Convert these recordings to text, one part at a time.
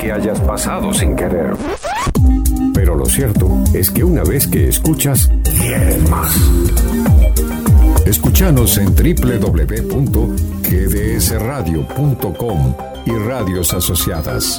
que hayas pasado sin querer. Pero lo cierto es que una vez que escuchas, quieres más. Escúchanos en www.gdsradio.com y radios asociadas.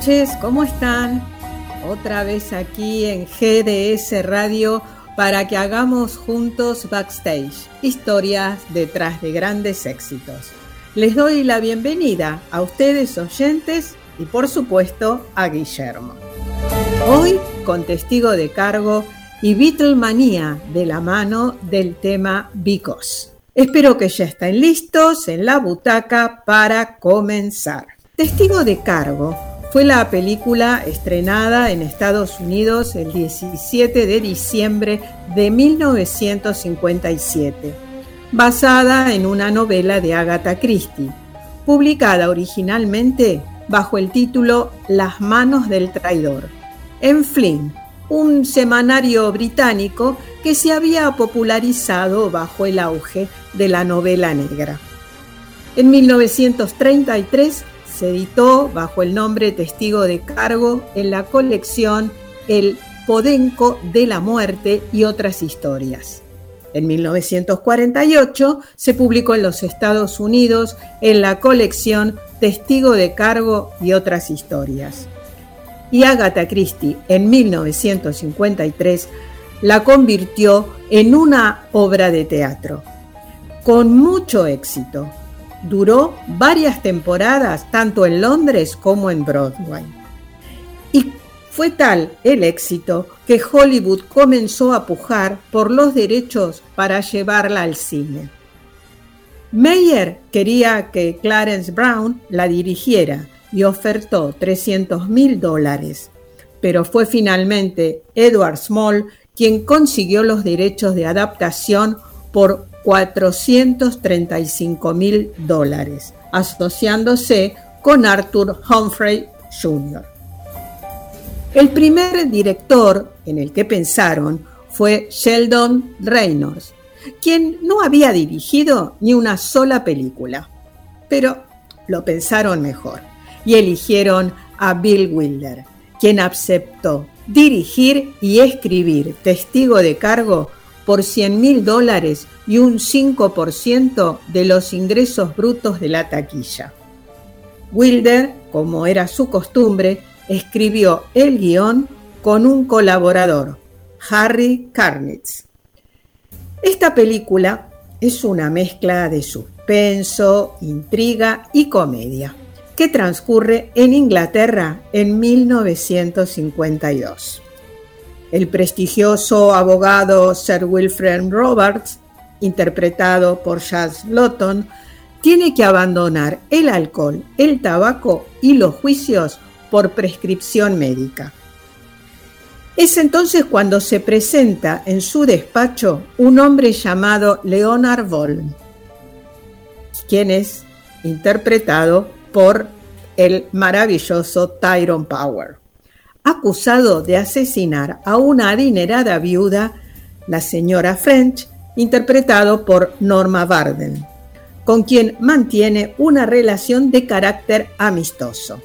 Noches, ¿cómo están? Otra vez aquí en GDS Radio para que hagamos juntos backstage, historias detrás de grandes éxitos. Les doy la bienvenida a ustedes oyentes y por supuesto a Guillermo. Hoy con testigo de cargo y Beatlemanía de la mano del tema Because. Espero que ya estén listos en la butaca para comenzar. Testigo de cargo fue la película estrenada en Estados Unidos el 17 de diciembre de 1957, basada en una novela de Agatha Christie, publicada originalmente bajo el título Las manos del traidor, en Flynn, un semanario británico que se había popularizado bajo el auge de la novela negra. En 1933 se editó bajo el nombre Testigo de Cargo en la colección El Podenco de la Muerte y otras historias. En 1948 se publicó en los Estados Unidos en la colección Testigo de Cargo y otras historias. Y Agatha Christie en 1953 la convirtió en una obra de teatro, con mucho éxito duró varias temporadas tanto en Londres como en Broadway. Y fue tal el éxito que Hollywood comenzó a pujar por los derechos para llevarla al cine. Meyer quería que Clarence Brown la dirigiera y ofertó 300 mil dólares, pero fue finalmente Edward Small quien consiguió los derechos de adaptación por 435 mil dólares, asociándose con Arthur Humphrey Jr. El primer director en el que pensaron fue Sheldon Reynolds, quien no había dirigido ni una sola película, pero lo pensaron mejor y eligieron a Bill Wilder, quien aceptó dirigir y escribir Testigo de Cargo por 100 mil dólares y un 5% de los ingresos brutos de la taquilla. Wilder, como era su costumbre, escribió el guion con un colaborador, Harry Karnitz. Esta película es una mezcla de suspenso, intriga y comedia, que transcurre en Inglaterra en 1952. El prestigioso abogado Sir Wilfred Roberts, interpretado por Jazz Lotton, tiene que abandonar el alcohol, el tabaco y los juicios por prescripción médica. Es entonces cuando se presenta en su despacho un hombre llamado Leonard Volm, quien es interpretado por el maravilloso Tyrone Power acusado de asesinar a una adinerada viuda, la señora French, interpretado por Norma Barden, con quien mantiene una relación de carácter amistoso.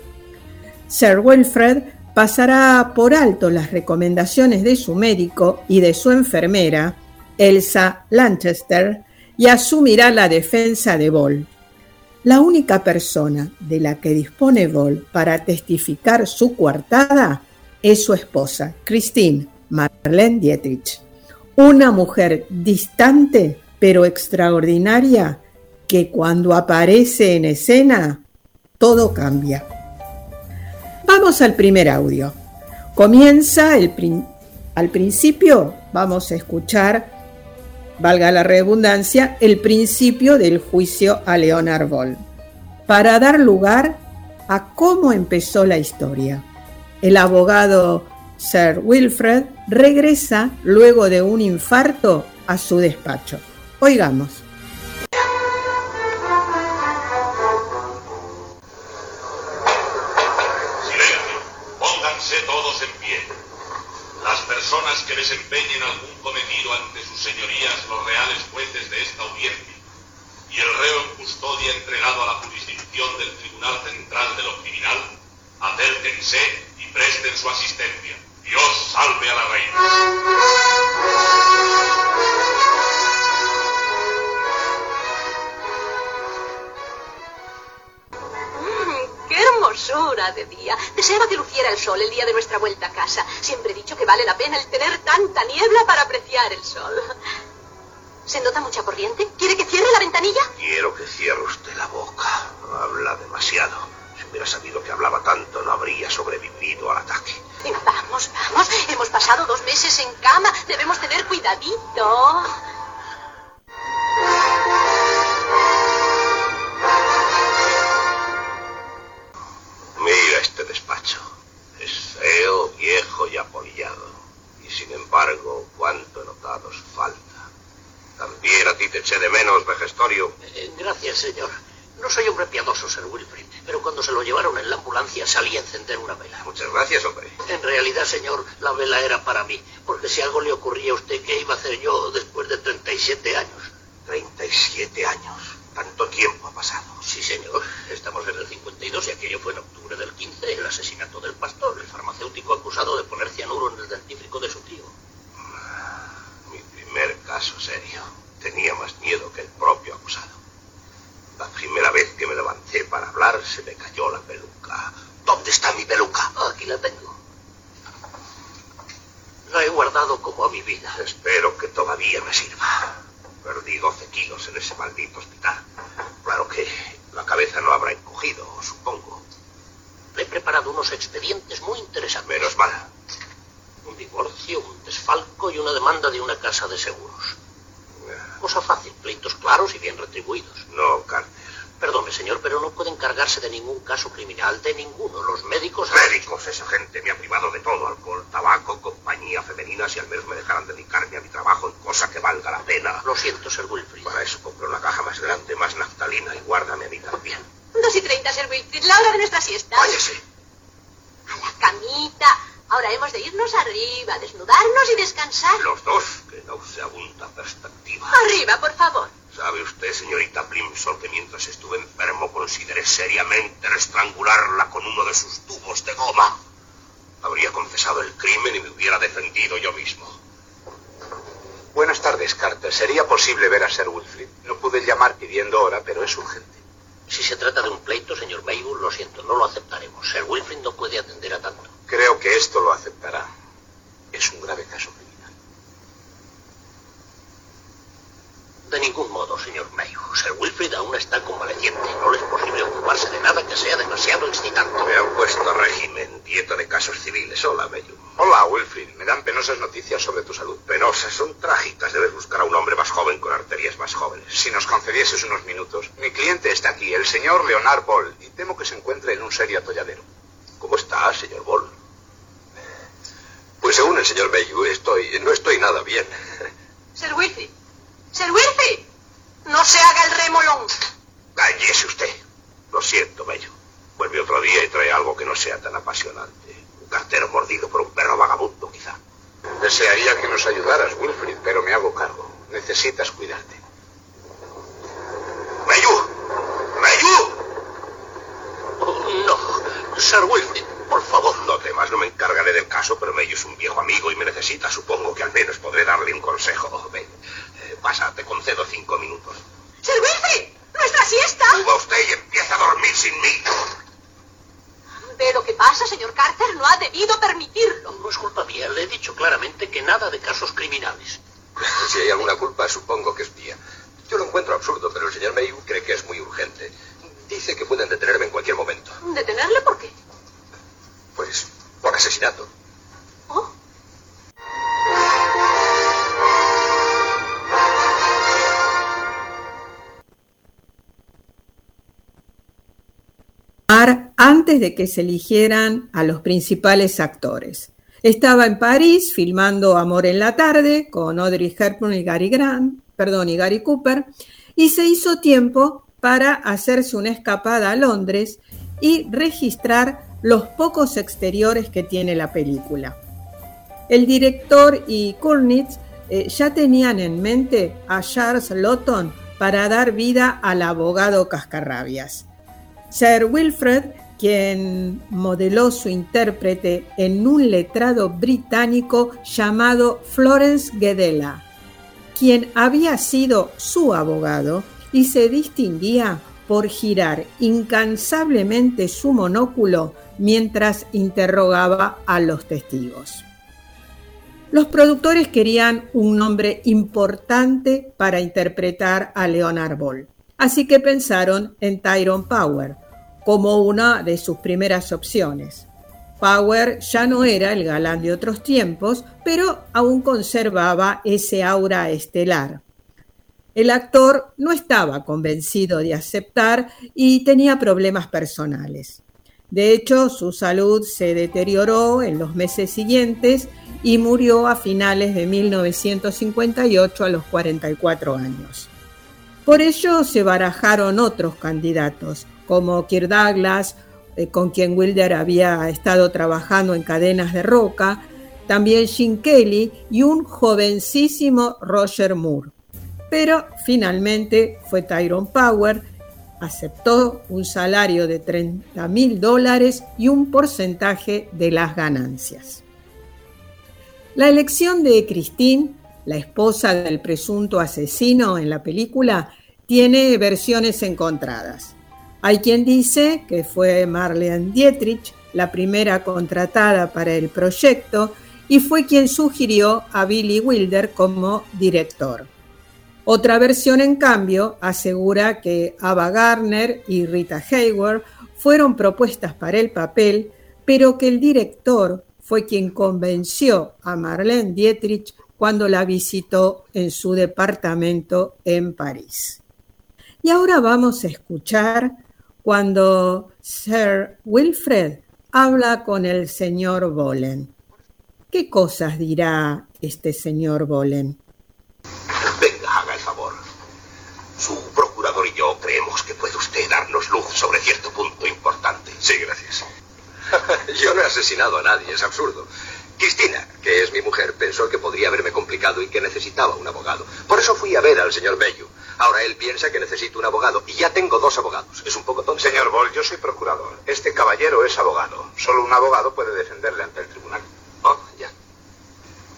Sir Wilfred pasará por alto las recomendaciones de su médico y de su enfermera, Elsa Lanchester, y asumirá la defensa de Ball. La única persona de la que dispone Ball para testificar su coartada es su esposa, Christine Marlene Dietrich, una mujer distante pero extraordinaria que cuando aparece en escena todo cambia. Vamos al primer audio. Comienza el al principio, vamos a escuchar, valga la redundancia, el principio del juicio a Leonard Boll, para dar lugar a cómo empezó la historia el abogado Sir Wilfred regresa luego de un infarto a su despacho. Oigamos. Silencio, pónganse todos en pie. Las personas que desempeñen algún cometido ante sus señorías, los reales jueces de esta audiencia, y el reo en custodia entregado a la jurisdicción del Tribunal Central de lo Criminal, acérquense y presten su asistencia. Dios salve a la reina. Mm, ¡Qué hermosura de día! Deseaba que luciera el sol el día de nuestra vuelta a casa. Siempre he dicho que vale la pena el tener tanta niebla para apreciar el sol. ¿Se nota mucha corriente? ¿Quiere que cierre la ventanilla? Quiero que cierre usted la boca. Habla demasiado. Si hubiera sabido que hablaba tanto, no habría sobrevivido al ataque. Vamos, vamos. Hemos pasado dos meses en cama. Debemos tener cuidadito. Mira este despacho. Es feo, viejo y apoyado. Y sin embargo, cuánto notado os falta. También a ti te eché de menos, vejestorio. Eh, gracias, señor. No soy hombre piadoso, Sir Wilfrid, pero cuando se lo llevaron en la ambulancia salí a encender una vela. Muchas gracias, hombre. En realidad, señor, la vela era para mí, porque si algo le ocurría a usted, ¿qué iba a hacer yo después de 37 años? 37 años. Tanto tiempo ha pasado. Sí, señor. Estamos en el 52 y aquello fue en octubre del 15, el asesinato del pastor, el farmacéutico acusado de poner cianuro en el dentífrico de su tío. Mi primer caso serio. Tenía más miedo que el propio acusado. La primera vez que me levanté para hablar se me cayó la peluca. ¿Dónde está mi peluca? Aquí la tengo. La he guardado como a mi vida. Espero que todavía me sirva. Perdí 12 kilos en ese maldito hospital. Claro que la cabeza no habrá encogido, supongo. Le he preparado unos expedientes muy interesantes. Menos mal. Un divorcio, un desfalco y una demanda de una casa de seguros. Cosa fácil, pleitos claros y bien retribuidos. No, Carter. Perdone, señor, pero no puede encargarse de ningún caso criminal, de ninguno. Los médicos... Médicos, esa gente me ha privado de todo. Alcohol, tabaco, compañía femenina. Si al menos me dejaran dedicarme a mi trabajo en cosa que valga la pena. Lo siento, Sir Wilfrid. Para eso compré una caja más grande, más naftalina y guárdame a mí también. Dos y treinta, Sir Wilfrid, la hora de nuestra siesta. Váyase. A la camita. Ahora hemos de irnos arriba, desnudarnos y descansar. Los dos, que nauseabunda perspectiva. Arriba, por favor. ¿Sabe usted, señorita Plimsoll, que mientras estuve enfermo consideré seriamente estrangularla con uno de sus tubos de goma? Habría confesado el crimen y me hubiera defendido yo mismo. Buenas tardes, Carter. ¿Sería posible ver a Sir Wilfrid? No pude llamar pidiendo hora, pero es urgente. Si se trata de un pleito, señor Maywood, lo siento, no lo aceptaremos. Sir Wilfrid no puede atender a tanto. Creo que esto lo aceptará. Es un grave caso criminal. De ningún modo, señor Mayhew. Sir Wilfrid aún está convaleciente. No le es posible ocuparse de nada que sea demasiado excitante. Me han puesto régimen, dieta de casos civiles. Hola, Mayhew. Hola, Wilfrid. Me dan penosas noticias sobre tu salud. Penosas, son trágicas. Debes buscar a un hombre más joven con arterias más jóvenes. Si nos concedieses unos minutos. Mi cliente está aquí, el señor Leonard Ball, y temo que se encuentre en un serio atolladero. ¿Cómo está, señor Ball? Pues según el señor Mayhew, estoy, no estoy nada bien. Sir Wilfrid. Sir Wilfrid. No se haga el remolón. Cállese usted. Lo siento, Mayhew. Vuelve otro día y trae algo que no sea tan apasionante. Un cartero mordido por un perro vagabundo, quizá. Desearía que nos ayudaras, Wilfrid, pero me hago cargo. Necesitas cuidarte. ¡Mayhew! ¡Mayhew! Oh, no, Sir Wilfrid, que se eligieran a los principales actores. Estaba en París filmando Amor en la tarde con Audrey Hepburn y Gary Grant, perdón, y Gary Cooper, y se hizo tiempo para hacerse una escapada a Londres y registrar los pocos exteriores que tiene la película. El director y Kurnitz eh, ya tenían en mente a Charles Lawton para dar vida al abogado Cascarrabias. Sir Wilfred, quien modeló su intérprete en un letrado británico llamado Florence Gedela, quien había sido su abogado y se distinguía por girar incansablemente su monóculo mientras interrogaba a los testigos. Los productores querían un nombre importante para interpretar a Leonard Ball, así que pensaron en Tyrone Power como una de sus primeras opciones. Power ya no era el galán de otros tiempos, pero aún conservaba ese aura estelar. El actor no estaba convencido de aceptar y tenía problemas personales. De hecho, su salud se deterioró en los meses siguientes y murió a finales de 1958 a los 44 años. Por ello se barajaron otros candidatos, como Kirk Douglas, eh, con quien Wilder había estado trabajando en cadenas de roca, también Jim Kelly y un jovencísimo Roger Moore. Pero finalmente fue Tyrone Power, aceptó un salario de 30 mil dólares y un porcentaje de las ganancias. La elección de Christine, la esposa del presunto asesino en la película, tiene versiones encontradas. Hay quien dice que fue Marlene Dietrich la primera contratada para el proyecto y fue quien sugirió a Billy Wilder como director. Otra versión, en cambio, asegura que Ava Gardner y Rita Hayward fueron propuestas para el papel, pero que el director fue quien convenció a Marlene Dietrich cuando la visitó en su departamento en París. Y ahora vamos a escuchar cuando Sir Wilfred habla con el señor Bolen. ¿Qué cosas dirá este señor Bolen? Venga, haga el favor. Su procurador y yo creemos que puede usted darnos luz sobre cierto punto importante. Sí, gracias. Yo no he asesinado a nadie, es absurdo. Cristina, que es mi mujer, pensó que podría haberme complicado y que necesitaba un abogado. Por eso fui a ver al señor Bello. Ahora él piensa que necesito un abogado y ya tengo dos abogados. Es un poco tonto. Señor Ball, yo soy procurador. Este caballero es abogado. Solo un abogado puede defenderle ante el tribunal. Oh, ya.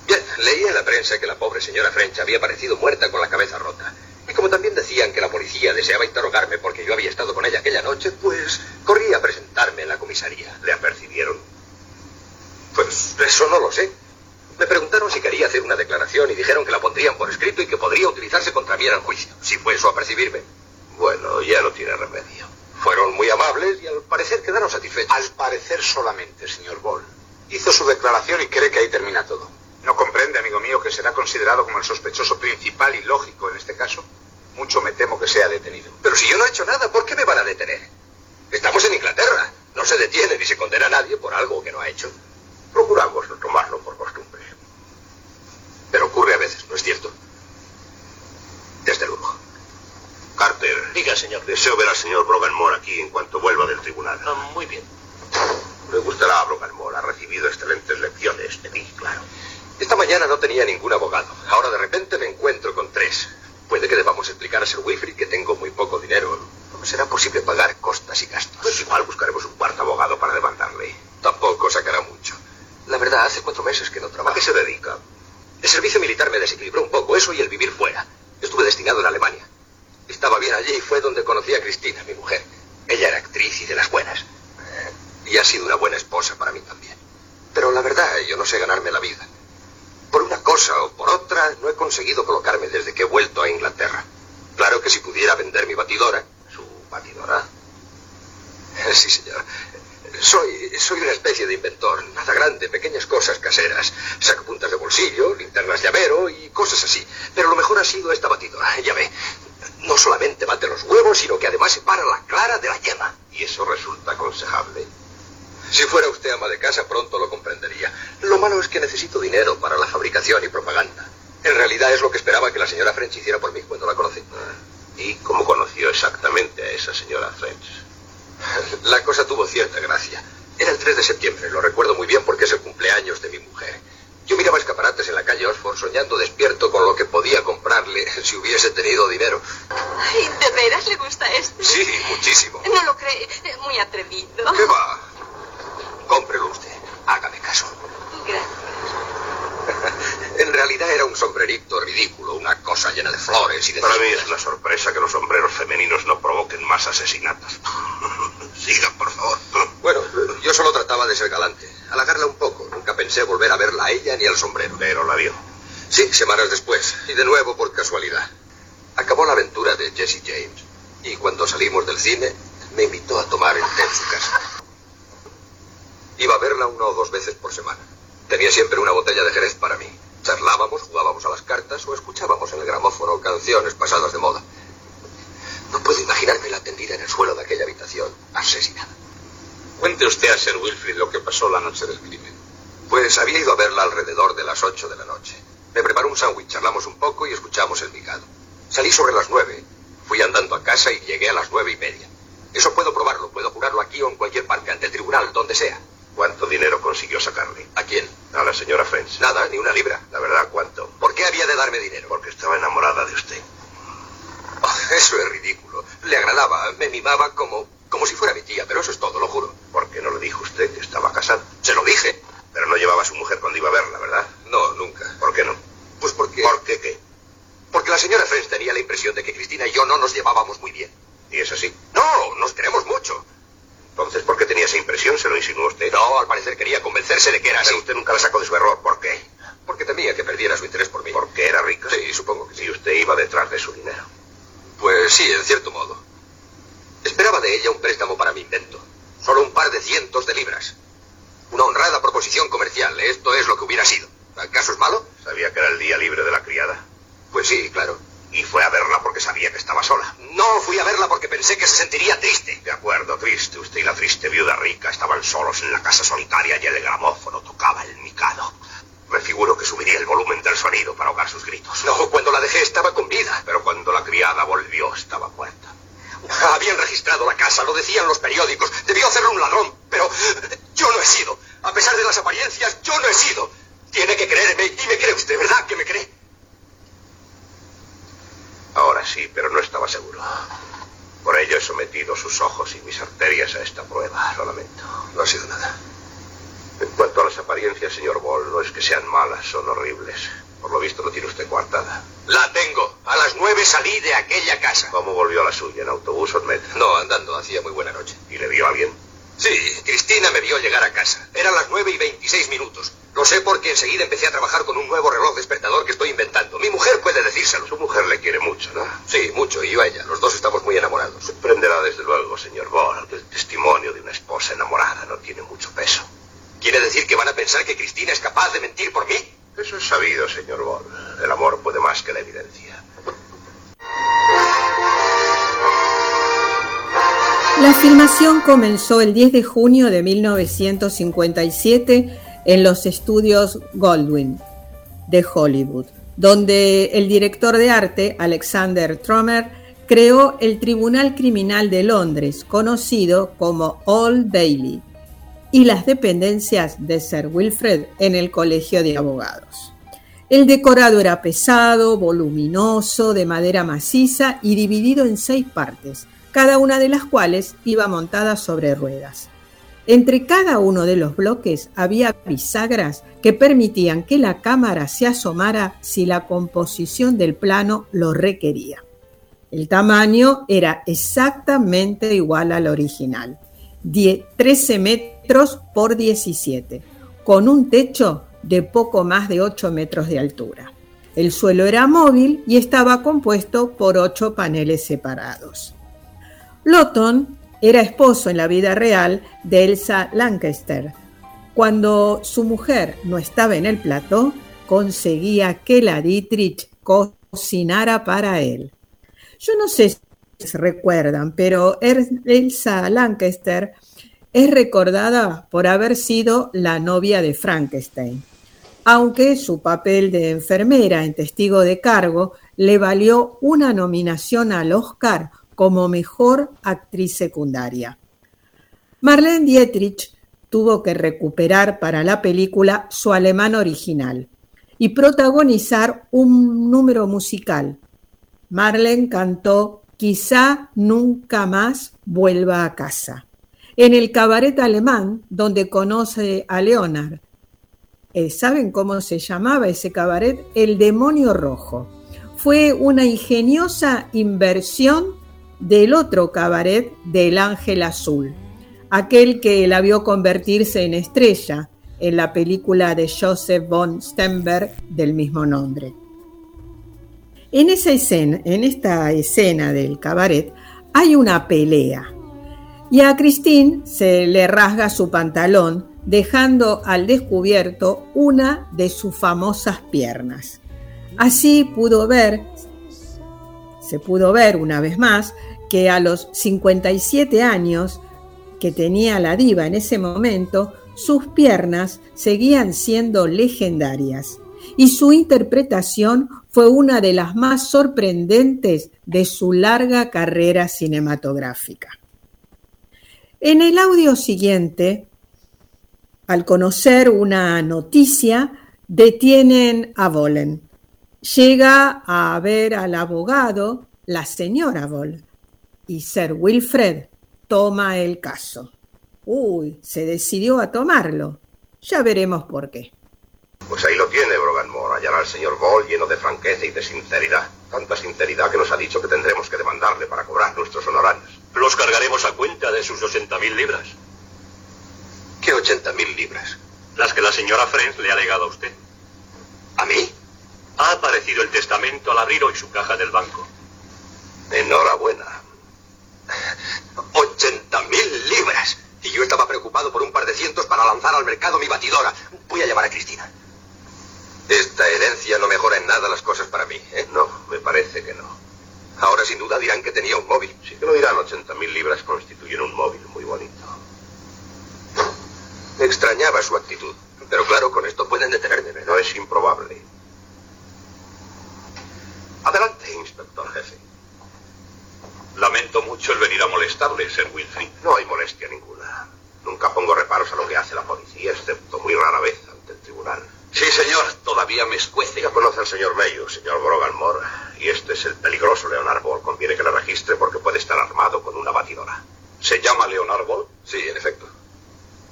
Bien, leí en la prensa que la pobre señora French había aparecido muerta con la cabeza rota. Y como también decían que la policía deseaba interrogarme porque yo había estado con ella aquella noche, pues corrí a presentarme en la comisaría. ¿Le apercibieron? Pues eso no lo sé. Me preguntaron si quería hacer una declaración y dijeron que la pondrían por escrito y que podría utilizarse contra mí en el juicio, si fue eso a percibirme. Bueno, ya no tiene remedio. Fueron muy amables y al parecer quedaron satisfechos. Al parecer solamente, señor Ball. Hizo su declaración y cree que ahí termina todo. ¿No comprende, amigo mío, que será considerado como el sospechoso principal y lógico en este caso? Mucho me temo que sea detenido. Pero si yo no he hecho nada, ¿por qué me van a detener? Estamos en Inglaterra. No se detiene ni se condena a nadie por algo que no ha hecho. Procuramos no tomarlo por costumbre. Pero ocurre a veces, ¿no es cierto? Desde luego. Carter. Diga, señor. Deseo ver al señor Broganmore aquí en cuanto vuelva del tribunal. Ah, muy bien. Le gustará a Broganmore. Ha recibido excelentes lecciones de mí, claro. Esta mañana no tenía ningún abogado. Ahora de repente me encuentro con tres. Puede que debamos explicar a Sir Wilfrid que tengo muy poco dinero. No será posible pagar costas y gastos. Pues igual buscaremos un cuarto abogado para demandarle. Tampoco sacará mucho. La verdad, hace cuatro meses que no trabajo. ¿A qué se dedica? El servicio militar me desequilibró un poco, eso y el vivir fuera. Estuve destinado en Alemania. Estaba bien allí y fue donde conocí a Cristina, mi mujer. Ella era actriz y de las buenas. Y ha sido una buena esposa para mí también. Pero la verdad, yo no sé ganarme la vida. Por una cosa o por otra, no he conseguido colocarme desde que he vuelto a Inglaterra. Claro que si pudiera vender mi batidora. ¿Su batidora? Sí, señor. Soy, soy una especie de inventor. Nada grande, pequeñas cosas caseras. Sacapuntas de bolsillo, linternas llavero y cosas así. Pero lo mejor ha sido esta batidora. Ya ve, no solamente bate los huevos, sino que además separa la clara de la yema. ¿Y eso resulta aconsejable? Si fuera usted ama de casa, pronto lo comprendería. Lo malo es que necesito dinero para la fabricación y propaganda. En realidad es lo que esperaba que la señora French hiciera por mí cuando la conocí. ¿Y cómo conoció exactamente a esa señora French? La cosa tuvo cierta gracia. Era el 3 de septiembre, lo recuerdo muy bien porque es el cumpleaños de mi mujer. Yo miraba escaparates en la calle Oxford soñando despierto con lo que podía comprarle si hubiese tenido dinero. Ay, ¿de veras le gusta esto? Sí, muchísimo. No lo cree. Muy atrevido. ¿Qué va? Cómprelo usted. Hágame caso. Gracias. En realidad era un sombrerito ridículo, una cosa llena de flores y de... Para mí es una sorpresa que los sombreros femeninos no provoquen más asesinatos. Siga, por favor. Bueno, yo solo trataba de ser galante, halagarla un poco. Nunca pensé volver a verla a ella ni al sombrero. Pero la vio. Sí, semanas después, y de nuevo por casualidad. Acabó la aventura de Jesse James, y cuando salimos del cine, me invitó a tomar el té en su casa. Iba a verla una o dos veces por semana. Tenía siempre una botella de Jerez para mí. Charlábamos, jugábamos a las cartas o escuchábamos en el gramófono canciones pasadas de moda. No puedo imaginarme la tendida en el suelo de aquella habitación, asesinada. A Sir Wilfrid lo que pasó la noche del crimen. Pues había ido a verla alrededor de las ocho de la noche. Me preparó un sándwich, charlamos un poco y escuchamos el picado. Salí sobre las nueve. Fui andando a casa y llegué a las nueve y media. Eso puedo probarlo, puedo jurarlo aquí o en cualquier parte, ante el tribunal, donde sea. ¿Cuánto dinero consiguió sacarle? ¿A quién? A la señora French. Nada, ni una libra. La verdad, ¿cuánto? ¿Por qué había de darme dinero? Porque estaba enamorada de usted. Oh, eso es ridículo. Le agradaba, me mimaba como, como si fuera mi tía, pero eso es todo, lo juro. ¿Por qué no le dijo usted que estaba casado? Se lo dije. Pero no llevaba a su mujer cuando iba a verla, ¿verdad? No, nunca. ¿Por qué no? Pues porque... ¿Por qué qué? Porque la señora French tenía la impresión de que Cristina y yo no nos llevábamos muy bien. ¿Y es así? No, nos queremos mucho. Entonces, ¿por qué tenía esa impresión? ¿Se lo insinuó usted? No, al parecer quería convencerse de que era así. Pero usted nunca la sacó de su error. ¿Por qué? Porque temía que perdiera su interés por mí. ¿Porque era rica? Sí, supongo que sí. Y usted iba detrás de su dinero. Pues sí, en cierto modo. Esperaba de ella un préstamo para mi invento. Solo un par de cientos de libras. Una honrada proposición comercial. Esto es lo que hubiera sido. ¿Acaso es malo? ¿Sabía que era el día libre de la criada? Pues sí, claro. Y fue a verla porque sabía que estaba sola. No, fui a verla porque pensé que se sentiría triste. De acuerdo, triste. Usted y la triste viuda rica estaban solos en la casa solitaria y el gramófono tocaba el micado. Me figuro que subiría el volumen del sonido para ahogar sus gritos. No, cuando la dejé estaba con vida. Pero cuando la criada volvió estaba muerta. Habían registrado la casa, lo decían los periódicos. Debió hacerlo un ladrón, pero yo no he sido. A pesar de las apariencias, yo no he sido. Tiene que creerme y me cree usted, ¿verdad que me cree? Ahora sí, pero no estaba seguro. Por ello he sometido sus ojos y mis arterias a esta prueba. Lo lamento. No ha sido nada. En cuanto a las apariencias, señor Ball, no es que sean malas, son horribles. Por lo visto lo tiene usted coartada. La tengo. A las nueve salí de aquella casa. ¿Cómo volvió a la suya? ¿En autobús o en metro? No, andando. Hacía muy buena noche. ¿Y le vio a alguien? Sí, Cristina me vio llegar a casa. Eran las nueve y veintiséis minutos. Lo sé porque enseguida empecé a trabajar con un nuevo reloj despertador filmación comenzó el 10 de junio de 1957 en los estudios Goldwyn de Hollywood, donde el director de arte, Alexander Trommer, creó el Tribunal Criminal de Londres, conocido como Old Bailey, y las dependencias de Sir Wilfred en el Colegio de Abogados. El decorado era pesado, voluminoso, de madera maciza y dividido en seis partes, cada una de las cuales iba montada sobre ruedas. Entre cada uno de los bloques había bisagras que permitían que la cámara se asomara si la composición del plano lo requería. El tamaño era exactamente igual al original, 13 metros por 17, con un techo de poco más de 8 metros de altura. El suelo era móvil y estaba compuesto por ocho paneles separados. Lawton era esposo en la vida real de Elsa Lancaster. Cuando su mujer no estaba en el plató, conseguía que la Dietrich cocinara para él. Yo no sé si recuerdan, pero Elsa Lancaster es recordada por haber sido la novia de Frankenstein, aunque su papel de enfermera en testigo de cargo le valió una nominación al Oscar como mejor actriz secundaria. Marlene Dietrich tuvo que recuperar para la película su alemán original y protagonizar un número musical. Marlene cantó Quizá nunca más vuelva a casa, en el cabaret alemán donde conoce a Leonard. Eh, ¿Saben cómo se llamaba ese cabaret? El Demonio Rojo. Fue una ingeniosa inversión del otro cabaret del Ángel Azul, aquel que la vio convertirse en estrella en la película de Joseph von Stenberg del mismo nombre. En, esa escena, en esta escena del cabaret hay una pelea y a Christine se le rasga su pantalón dejando al descubierto una de sus famosas piernas. Así pudo ver, se pudo ver una vez más, que a los 57 años que tenía la diva en ese momento, sus piernas seguían siendo legendarias y su interpretación fue una de las más sorprendentes de su larga carrera cinematográfica. En el audio siguiente, al conocer una noticia, detienen a Bolen. Llega a ver al abogado, la señora Bolen, y Sir Wilfred toma el caso. Uy, se decidió a tomarlo. Ya veremos por qué. Pues ahí lo tiene, Brogan Moore. Hallará al señor Ball lleno de franqueza y de sinceridad. Tanta sinceridad que nos ha dicho que tendremos que demandarle para cobrar nuestros honorarios. Los cargaremos a cuenta de sus 80.000 libras. ¿Qué 80.000 libras? Las que la señora Friends le ha legado a usted. ¿A mí? Ha aparecido el testamento al abrir hoy su caja del banco. Enhorabuena. ¡80.000 libras! Y yo estaba preocupado por un par de cientos para lanzar al mercado mi batidora. Voy a llamar a Cristina. Esta herencia no mejora en nada las cosas para mí, ¿eh? No, me parece que no. Ahora sin duda dirán que tenía un móvil. Sí que lo dirán, 80.000 libras constituyen un móvil muy bonito. Extrañaba su actitud. Pero claro, con esto pueden detenerme. No es improbable. Adelante, inspector jefe. Lamento mucho el venir a molestarle, Sir Wilfrid. No hay molestia ninguna. Nunca pongo reparos a lo que hace la policía, excepto muy rara vez ante el tribunal. Sí, señor, todavía me escuece. Ya conoce al señor Mayo, señor Brogan Moore. Y este es el peligroso Leonard Ball. Conviene que le registre porque puede estar armado con una batidora. ¿Se llama Leonard Ball? Sí, en efecto.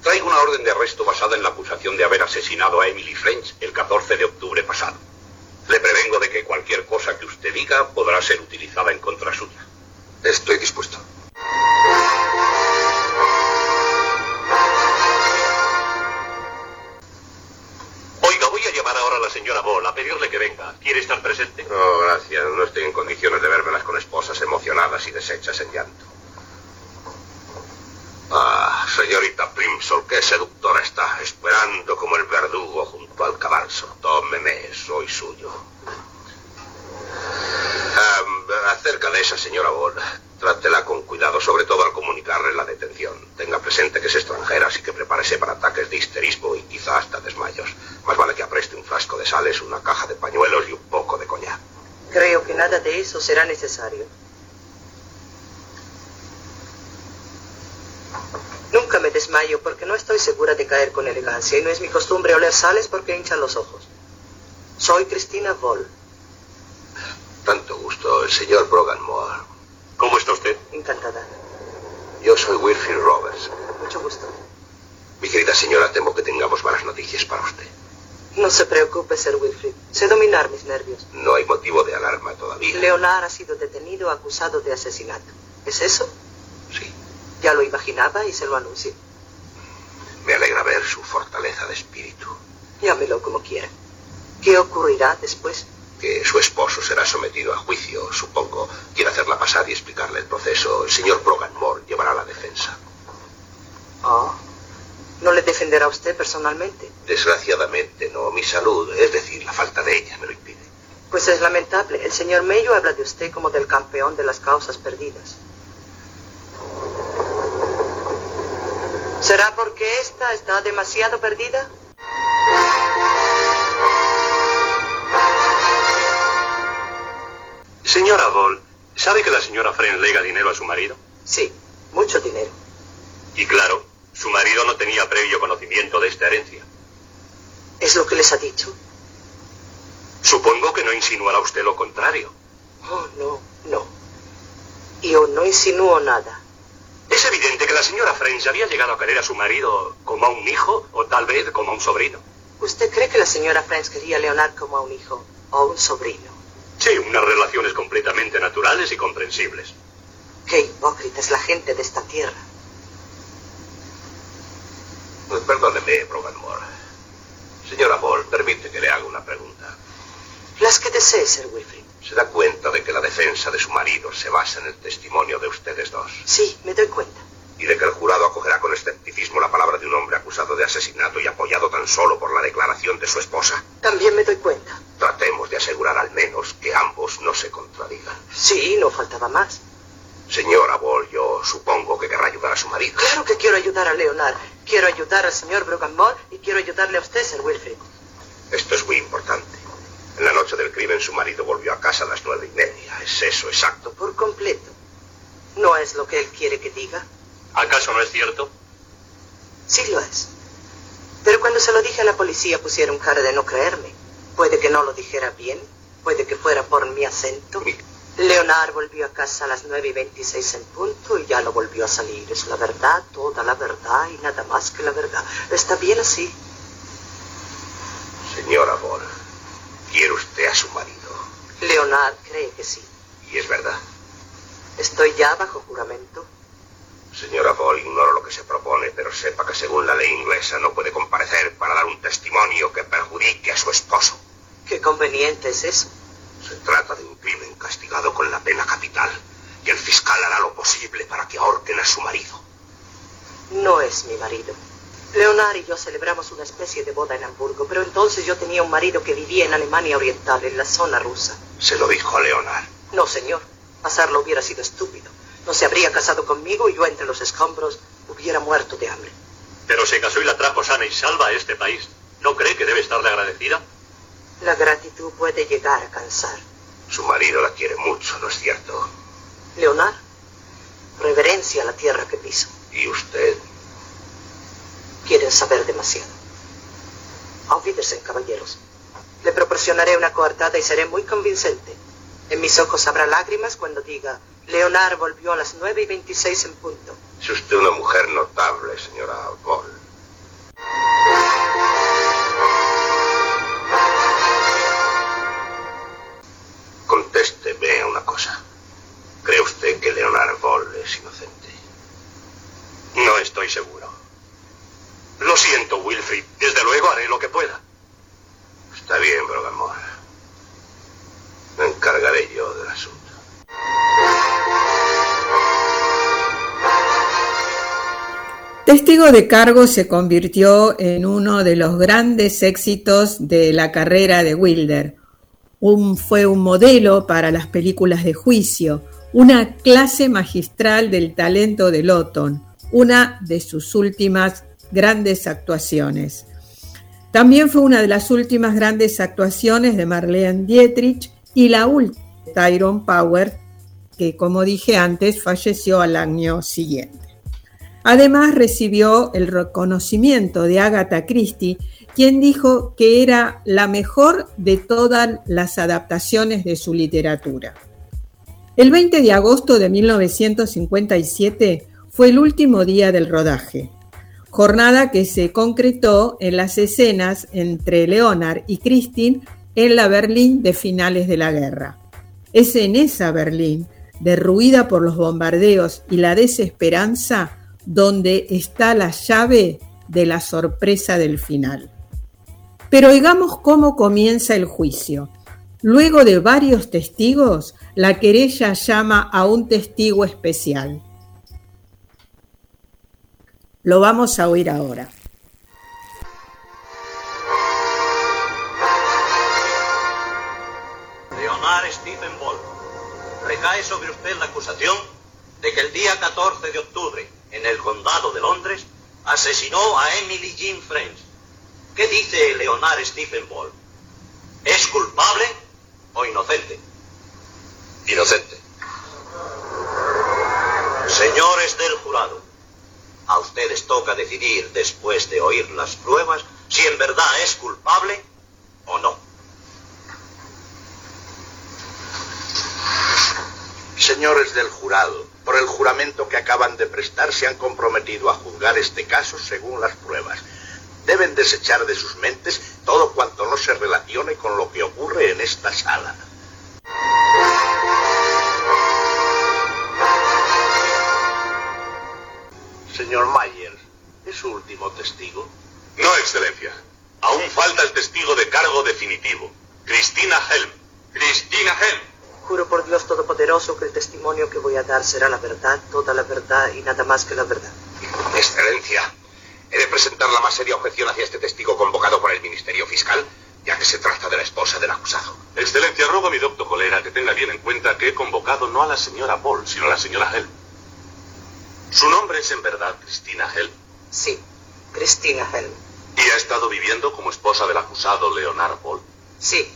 Traigo una orden de arresto basada en la acusación de haber asesinado a Emily French el 14 de octubre pasado. Le prevengo de que cualquier cosa que usted diga podrá ser utilizada en contra suya. Estoy dispuesto. Oiga, voy a llamar ahora a la señora Ball a pedirle que venga. ¿Quiere estar presente? No, gracias. No estoy en condiciones de vérmelas con esposas emocionadas y deshechas en llanto. Ah, señorita Primsol, qué seductora está, esperando como el verdugo junto al cabalso. Tómeme, soy suyo. Acerca de esa señora Ball, trátela con cuidado, sobre todo al comunicarle la detención. Tenga presente que es extranjera, así que prepárese para ataques de histerismo y quizá hasta desmayos. Más vale que apreste un frasco de sales, una caja de pañuelos y un poco de coñac. Creo que nada de eso será necesario. Nunca me desmayo porque no estoy segura de caer con elegancia y no es mi costumbre oler sales porque hinchan los ojos. Soy Cristina Voll. Tanto gusto, el señor Brogan Moore. ¿Cómo está usted? Encantada. Yo soy Wilfrid Roberts. Mucho gusto. Mi querida señora, temo que tengamos malas noticias para usted. No se preocupe, Sir Wilfrid. Sé dominar mis nervios. No hay motivo de alarma todavía. Leonard ha sido detenido acusado de asesinato. ¿Es eso? Sí. Ya lo imaginaba y se lo anuncio. Me alegra ver su fortaleza de espíritu. Llámelo como quiera. ¿Qué ocurrirá después? Que su esposo será sometido a juicio, supongo. Quiere hacerla pasar y explicarle el proceso. El señor Brogan Moore llevará la defensa. Oh. ¿No le defenderá usted personalmente? Desgraciadamente no. Mi salud, es decir, la falta de ella, me lo impide. Pues es lamentable. El señor Mayo habla de usted como del campeón de las causas perdidas. ¿Será porque esta está demasiado perdida? Señora Ball, ¿sabe que la señora Fren lega dinero a su marido? Sí, mucho dinero. Y claro, Su marido no tenía previo conocimiento de esta herencia. ¿Es lo que les ha dicho? Supongo que no insinuará usted lo contrario. Oh, no, no. Yo no insinúo nada. Es evidente que la señora French había llegado a querer a su marido como a un hijo o tal vez como a un sobrino. ¿Usted cree que la señora French quería a Leonard como a un hijo o un sobrino? Sí, unas relaciones completamente naturales y comprensibles. Qué hipócrita es la gente de esta tierra. Pues perdóneme, Broganmore. Señora Ball, permite que le haga una pregunta. Las que desee, Sir Wilfrid. ¿Se da cuenta de que la defensa de su marido se basa en el testimonio de ustedes dos? Sí, me doy cuenta. Y de que el jurado acogerá con escepticismo la palabra de un hombre acusado de asesinato y apoyado tan solo por la declaración de su esposa. También me doy cuenta. Tratemos de asegurar al menos que ambos no se contradigan. Sí, no faltaba más. Señora Ball, yo supongo que querrá ayudar a su marido. Claro que quiero ayudar a Leonard. Quiero ayudar al señor Broganmore y quiero ayudarle a usted, Sir Wilfrid. Esto es muy importante. En la noche del crimen su marido volvió a casa a las nueve y media. ¿Es eso exacto? Por completo. ¿No es lo que él quiere que diga? ¿Acaso no es cierto? Sí lo es. Pero cuando se lo dije a la policía pusieron cara de no creerme. Puede que no lo dijera bien, puede que fuera por mi acento. Leonard volvió a casa a las nueve y veintiséis en punto y ya no volvió a salir. Es la verdad, toda la verdad y nada más que la verdad. ¿Está bien así? Señora Ball, ¿quiere usted a su marido? Leonard cree que sí. ¿Y es verdad? ¿Estoy ya bajo juramento? Señora Ball, ignoro lo que se propone, pero sepa que según la ley inglesa no puede comparecer para dar un testimonio que perjudique a su esposo. ¿Qué conveniente es eso? Se trata de un crimen castigado con la pena capital y el fiscal hará lo posible para que ahorquen a su marido. No es mi marido. Leonard y yo celebramos una especie de boda en Hamburgo, pero entonces yo tenía un marido que vivía en Alemania Oriental, en la zona rusa. ¿Se lo dijo a Leonard? No, señor. Hacerlo hubiera sido estúpido. No se habría casado conmigo y yo entre los escombros hubiera muerto de hambre. Pero se casó y la trajo sana y salva a este país. ¿No cree que debe estarle agradecida? La gratitud puede llegar a cansar. Su marido la quiere mucho, ¿no es cierto? Leonard, reverencia a la tierra que piso. ¿Y usted? Quieren saber demasiado. Olvídense, caballeros. Le proporcionaré una coartada y seré muy convincente. En mis ojos habrá lágrimas cuando diga, Leonard volvió a las nueve y veintiséis en punto. Es usted una mujer notable, señora Ball. Testigo de cargo se convirtió en uno de los grandes éxitos de la carrera de Wilder. Un, fue un modelo para las películas de juicio, una clase magistral del talento de Lawton, una de sus últimas grandes actuaciones. También fue una de las últimas grandes actuaciones de Marlene Dietrich y la última Tyrone Power, que como dije antes falleció al año siguiente. Además recibió el reconocimiento de Agatha Christie, quien dijo que era la mejor de todas las adaptaciones de su literatura. El 20 de agosto de 1957 fue el último día del rodaje, jornada que se concretó en las escenas entre Leonard y Christine en la Berlín de finales de la guerra. Es en esa Berlín, derruida por los bombardeos y la desesperanza, donde está la llave de la sorpresa del final. Pero oigamos cómo comienza el juicio. Luego de varios testigos, la querella llama a un testigo especial. Lo vamos a oír ahora. Leonard Stephen Ball, recae sobre usted la acusación de que el día 14 de octubre, en el condado de Londres, asesinó a Emily Jean French. ¿Qué dice Leonard Stephen Ball? ¿Es culpable o inocente? Inocente. Señores del jurado, a ustedes toca decidir después de oír las pruebas si en verdad es culpable o no. Señores del jurado, por el juramento que acaban de prestar, se han comprometido a juzgar este caso según las pruebas. Deben desechar de sus mentes todo cuanto no se relacione con lo que ocurre en esta sala. Testimonio que voy a dar será la verdad, toda la verdad y nada más que la verdad. Excelencia, he de presentar la más seria objeción hacia este testigo convocado por el Ministerio Fiscal, ya que se trata de la esposa del acusado. Excelencia, ruego a mi doctor Colera que tenga bien en cuenta que he convocado no a la señora Ball, sino a la señora Helm. Su nombre es en verdad Cristina Helm. Sí, Cristina Helm. ¿Y ha estado viviendo como esposa del acusado Leonard Ball? Sí.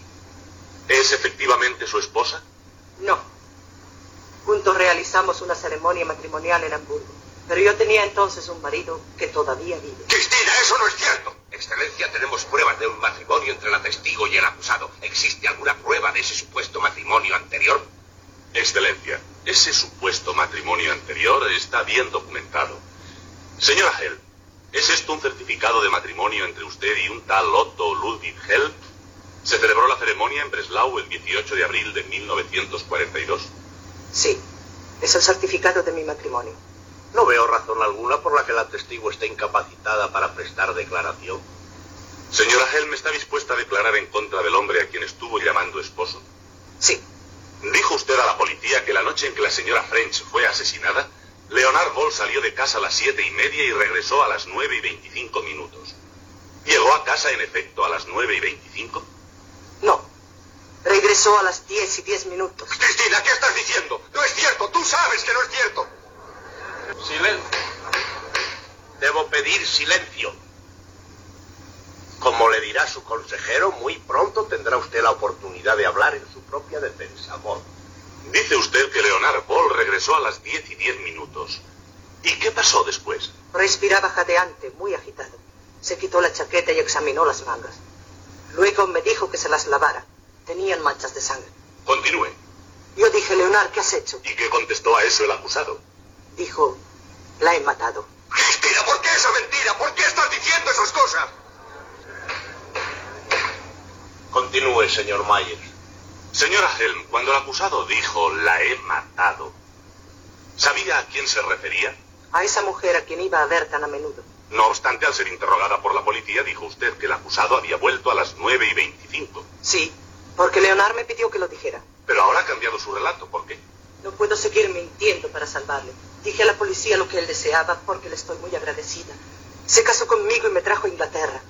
¿Es efectivamente su esposa? No. Juntos realizamos una ceremonia matrimonial en Hamburgo. Pero yo tenía entonces un marido que todavía vive. Cristina, eso no es cierto. Excelencia, tenemos pruebas de un matrimonio entre la testigo y el acusado. ¿Existe alguna prueba de ese supuesto matrimonio anterior? Excelencia, ese supuesto matrimonio anterior está bien documentado. Señora Hell, ¿es esto un certificado de matrimonio entre usted y un tal Otto Ludwig Hell? Se celebró la ceremonia en Breslau el 18 de abril de 1942. Sí, es el certificado de mi matrimonio. No veo razón alguna por la que la testigo esté incapacitada para prestar declaración. Señora Helm, ¿está dispuesta a declarar en contra del hombre a quien estuvo llamando esposo? Sí. Dijo usted a la policía que la noche en que la señora French fue asesinada, Leonard Ball salió de casa a las siete y media y regresó a las nueve y veinticinco minutos. ¿Llegó a casa en efecto a las nueve y veinticinco? No. Regresó a las diez y diez minutos. Cristina, ¿qué estás diciendo? No es cierto. Tú sabes que no es cierto. Silencio. Debo pedir silencio. Como le dirá su consejero, muy pronto tendrá usted la oportunidad de hablar en su propia defensa, Ball. Dice usted que Leonard Ball regresó a las diez y diez minutos. ¿Y qué pasó después? Respiraba jadeante, muy agitado. Se quitó la chaqueta y examinó las mangas. Luego me dijo que se las lavara. Tenían manchas de sangre. Continúe. Yo dije, Leonard, ¿qué has hecho? ¿Y qué contestó a eso el acusado? Dijo, la he matado. Cristina, ¿por qué esa mentira? ¿Por qué estás diciendo esas cosas? Continúe, señor Myers. Señora Helm, cuando el acusado dijo la he matado, ¿sabía a quién se refería? A esa mujer a quien iba a ver tan a menudo. No obstante, al ser interrogada por la policía, dijo usted que el acusado había vuelto a las nueve y veinticinco. Sí, porque Leonard me pidió que lo dijera. Pero ahora ha cambiado su relato. ¿Por qué? No puedo seguir mintiendo para salvarle. Dije a la policía lo que él deseaba porque le estoy muy agradecida. Se casó conmigo y me trajo a Inglaterra.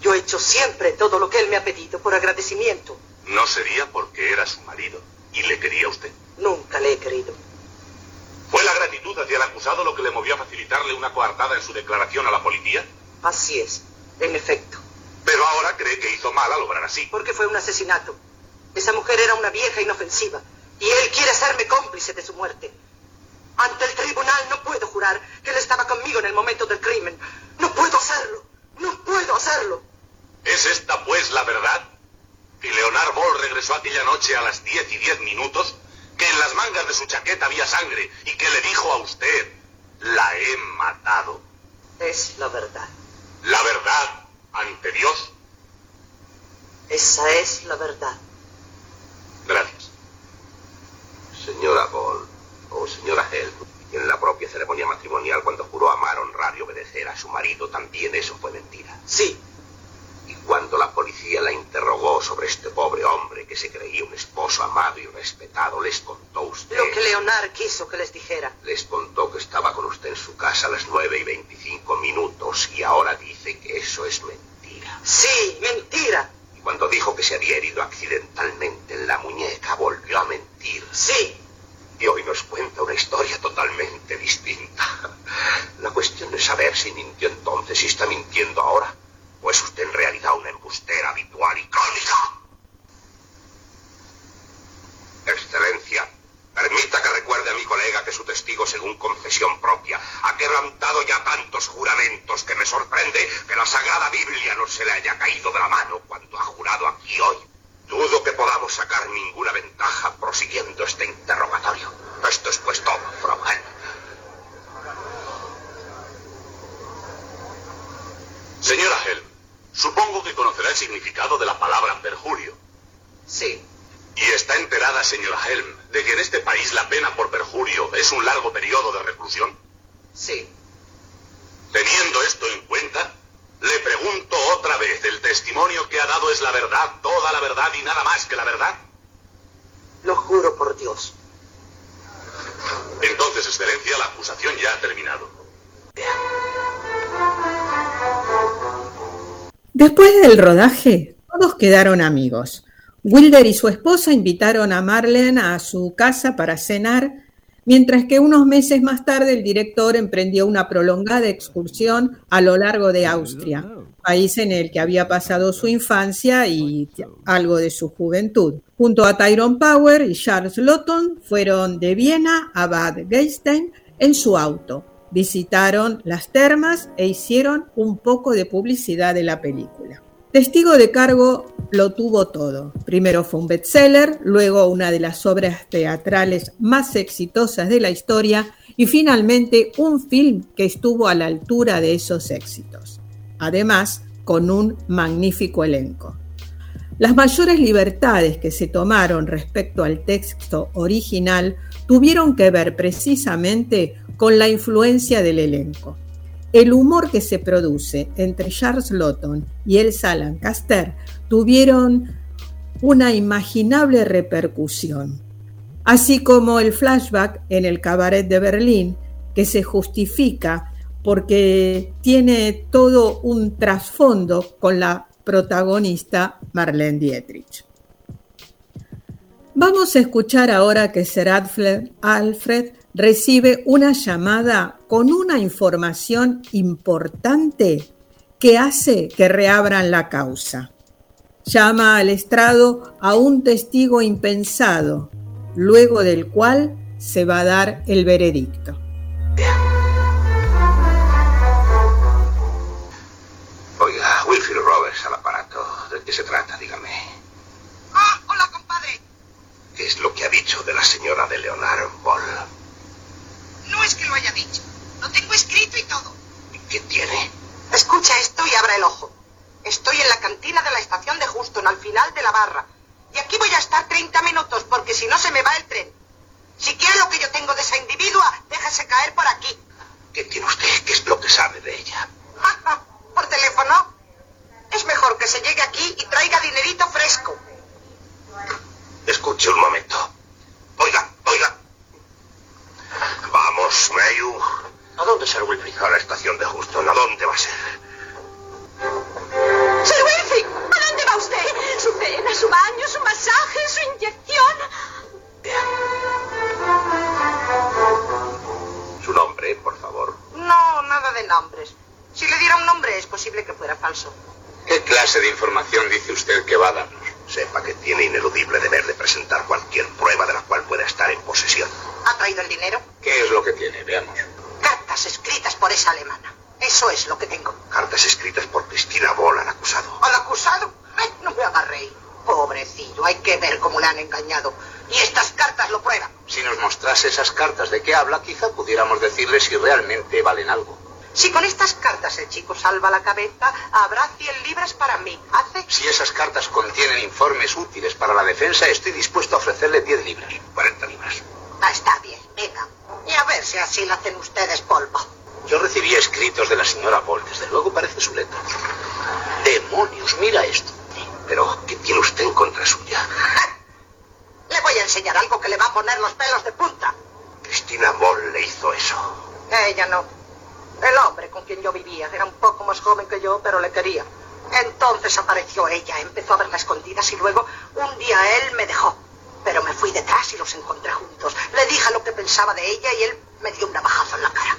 Yo he hecho siempre todo lo que él me ha pedido por agradecimiento. No sería porque era su marido y le quería a usted. Nunca le he querido. ¿Fue la gratitud hacia el acusado lo que le movió a facilitarle una coartada en su declaración a la policía? Así es, en efecto. Pero ahora cree que hizo mal al obrar así. Porque fue un asesinato. Esa mujer era una vieja inofensiva y él quiere hacerme cómplice de su muerte. Ante el tribunal no puedo jurar que él estaba conmigo en el momento del crimen. No puedo hacerlo. No puedo hacerlo. ¿Es esta pues la verdad? ¿Que Leonard Ball regresó aquella noche a las diez y diez minutos? ¿Que en las mangas de su chaqueta había sangre y que le dijo a usted, la he matado? Es la verdad. ¿La verdad ante Dios? Esa es la verdad. Gracias. Señora Ball, o señora Helm, en la propia ceremonia matrimonial cuando juró amar, honrar y obedecer a su marido, también eso fue mentira. Sí. Y cuando la policía la interrogó sobre este pobre hombre que se creía un esposo amado y respetado, les contó usted... Lo que Leonard quiso que les dijera. Les contó que estaba con usted en su casa a las nueve y veinticinco minutos y ahora dice que eso es mentira. Sí, mentira. Y cuando dijo que se había herido accidentalmente en la muñeca, volvió a mentir. Sí. Y hoy nos cuenta una historia totalmente distinta. La cuestión es saber si mintió entonces y está mintiendo ahora. ¿O es usted en realidad una embustera habitual y crónica? Excelencia, Permita que recuerde a mi colega que su testigo, según confesión propia, ha quebrantado ya tantos juramentos que me sorprende que la Sagrada Biblia no se le haya caído de la mano cuando ha jurado aquí hoy. Dudo que podamos sacar ninguna ventaja prosiguiendo este interrogatorio. Esto es pues todo, Frogan. Señora Helm, supongo que conocerá el significado de la palabra perjurio. Sí, que en este país la pena por perjurio es un largo periodo de reclusión? Sí. Teniendo esto en cuenta, le pregunto otra vez, ¿el testimonio que ha dado es la verdad, toda la verdad y nada más que la verdad? Lo juro por Dios. Entonces, Excelencia, la acusación ya ha terminado. Después del rodaje, todos quedaron amigos. Wilder y su esposa invitaron a Marlene a su casa para cenar, mientras que unos meses más tarde el director emprendió una prolongada excursión a lo largo de Austria, país en el que había pasado su infancia y algo de su juventud. Junto a Tyrone Power y Charles Lawton fueron de Viena a Bad Gastein en su auto. Visitaron las termas e hicieron un poco de publicidad de la película. Testigo de cargo lo tuvo todo. Primero fue un bestseller, luego una de las obras teatrales más exitosas de la historia y finalmente un film que estuvo a la altura de esos éxitos. Además, con un magnífico elenco. Las mayores libertades que se tomaron respecto al texto original tuvieron que ver precisamente con la influencia del elenco. El humor que se produce entre Charles Lawton y Elsa Lancaster tuvieron una imaginable repercusión, así como el flashback en el cabaret de Berlín, que se justifica porque tiene todo un trasfondo con la protagonista Marlene Dietrich. Vamos a escuchar ahora que Sir Alfred recibe una llamada con una información importante que hace que reabran la causa. Llama al estrado a un testigo impensado, luego del cual se va a dar el veredicto. Oiga, Wilfrid Roberts al aparato. ¿De qué se trata? Dígame. Ah, hola, compadre. ¿Qué es lo que ha dicho de la señora de Leonard Ball? No es que lo haya dicho. Lo tengo escrito y todo. ¿Y qué tiene? Escucha esto y abra el ojo. Estoy en la cantina de la estación de Houston, al final de la barra. Y aquí voy a estar 30 minutos porque si no se me va el tren. Si quiere lo que yo tengo de esa individua, déjese caer por aquí. ¿Qué tiene usted? ¿Qué es lo que sabe de ella? ¿Por teléfono? Es mejor que se llegue aquí y traiga dinerito fresco. Escuche un momento. Salva la cabeza, habrá 100 libras para mí. ¿Hace? Si esas cartas contienen informes útiles para la defensa, estoy dispuesto a ofrecerle 10 libras. 40 libras. Ah, está bien, venga. Y a ver si así la hacen ustedes polvo. Yo recibí escritos de la señora Paul. Desde luego parece su letra. ¡Demonios! Mira esto. Pero, ¿qué tiene usted en contra suya? Le voy a enseñar algo que le va a poner los pelos de punta. Cristina Boll le hizo eso. Ella no. El hombre con quien yo vivía era un poco más joven que yo, pero le quería. Entonces apareció ella, empezó a verla escondidas y luego un día él me dejó. Pero me fui detrás y los encontré juntos. Le dije lo que pensaba de ella y él me dio un navajazo en la cara.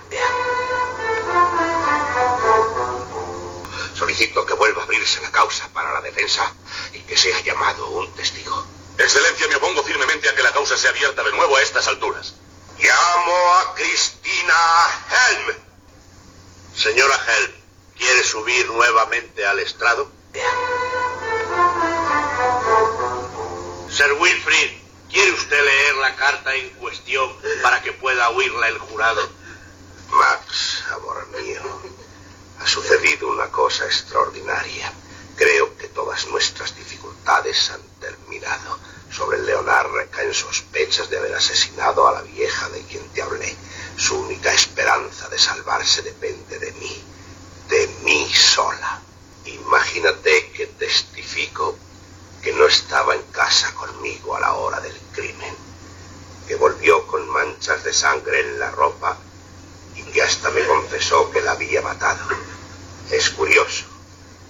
Solicito que vuelva a abrirse la causa para la defensa y que sea llamado un testigo. Excelencia, me opongo firmemente a que la causa sea abierta de nuevo a estas alturas. Llamo a Cristina Helm. Señora Helm, ¿quiere subir nuevamente al estrado? Sir Wilfrid, ¿quiere usted leer la carta en cuestión para que pueda oírla el jurado? Max, amor mío, ha sucedido una cosa extraordinaria. Creo que todas nuestras dificultades han terminado. Sobre Leonard recaen sospechas sospechas de haber asesinado a la vieja de quien te hablé. Su única esperanza de salvarse depende de mí, de mí sola. Imagínate que testifico que no estaba en casa conmigo a la hora del crimen, que volvió con manchas de sangre en la ropa y que hasta me confesó que la había matado. Es curioso,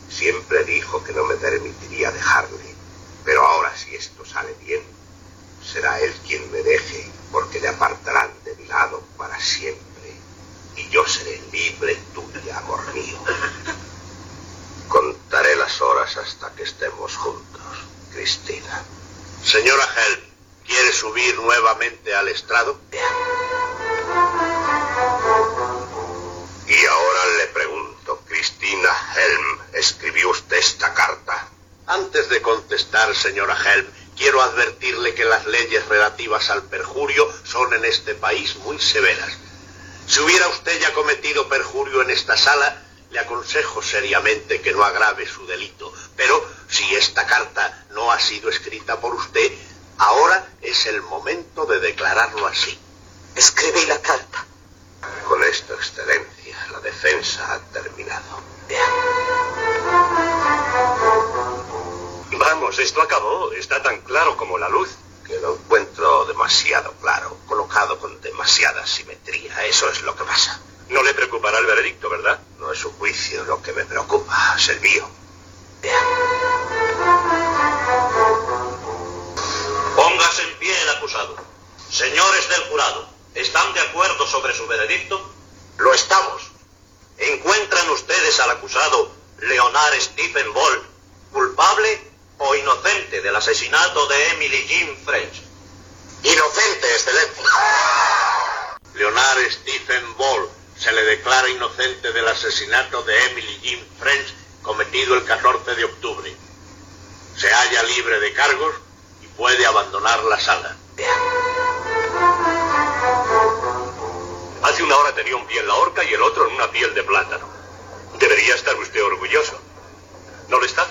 siempre dijo que no me permitiría dejarle, pero ahora si esto sale bien, será él quien me deje porque le apartarán lado para siempre y yo seré libre tuya, amor mío. Contaré las horas hasta que estemos juntos, Cristina. Señora Helm, ¿quiere subir nuevamente al estrado? Y ahora le pregunto, Cristina Helm, ¿escribió usted esta carta? Antes de contestar, señora Helm, quiero advertirle que las leyes relativas al perjurio son en este país muy severas. Si hubiera usted ya cometido perjurio en esta sala, le aconsejo seriamente que no agrave su delito. Pero si esta carta no ha sido escrita por usted, ahora es el momento de declararlo así. Escribí la carta. Con esto, Excelencia, la defensa ha terminado. Vamos, esto acabó. Está tan claro como la luz. Que lo encuentro demasiado claro, colocado con demasiada simetría. Eso es lo que pasa. No le preocupará el veredicto, ¿verdad? No es su juicio lo que me preocupa, es el mío. Póngase en pie el acusado. Señores del jurado, ¿están de acuerdo sobre su veredicto? Lo estamos. ¿Encuentran ustedes al acusado Leonard Stephen Ball culpable o inocente del asesinato de Emily Jean French? Inocente, excelencia. Leonard Stephen Ball se le declara inocente del asesinato de Emily Jean French cometido el 14 de octubre. Se halla libre de cargos y puede abandonar la sala. Hace una hora tenía un pie en la horca y el otro en una piel de plátano. Debería estar usted orgulloso. ¿No lo está?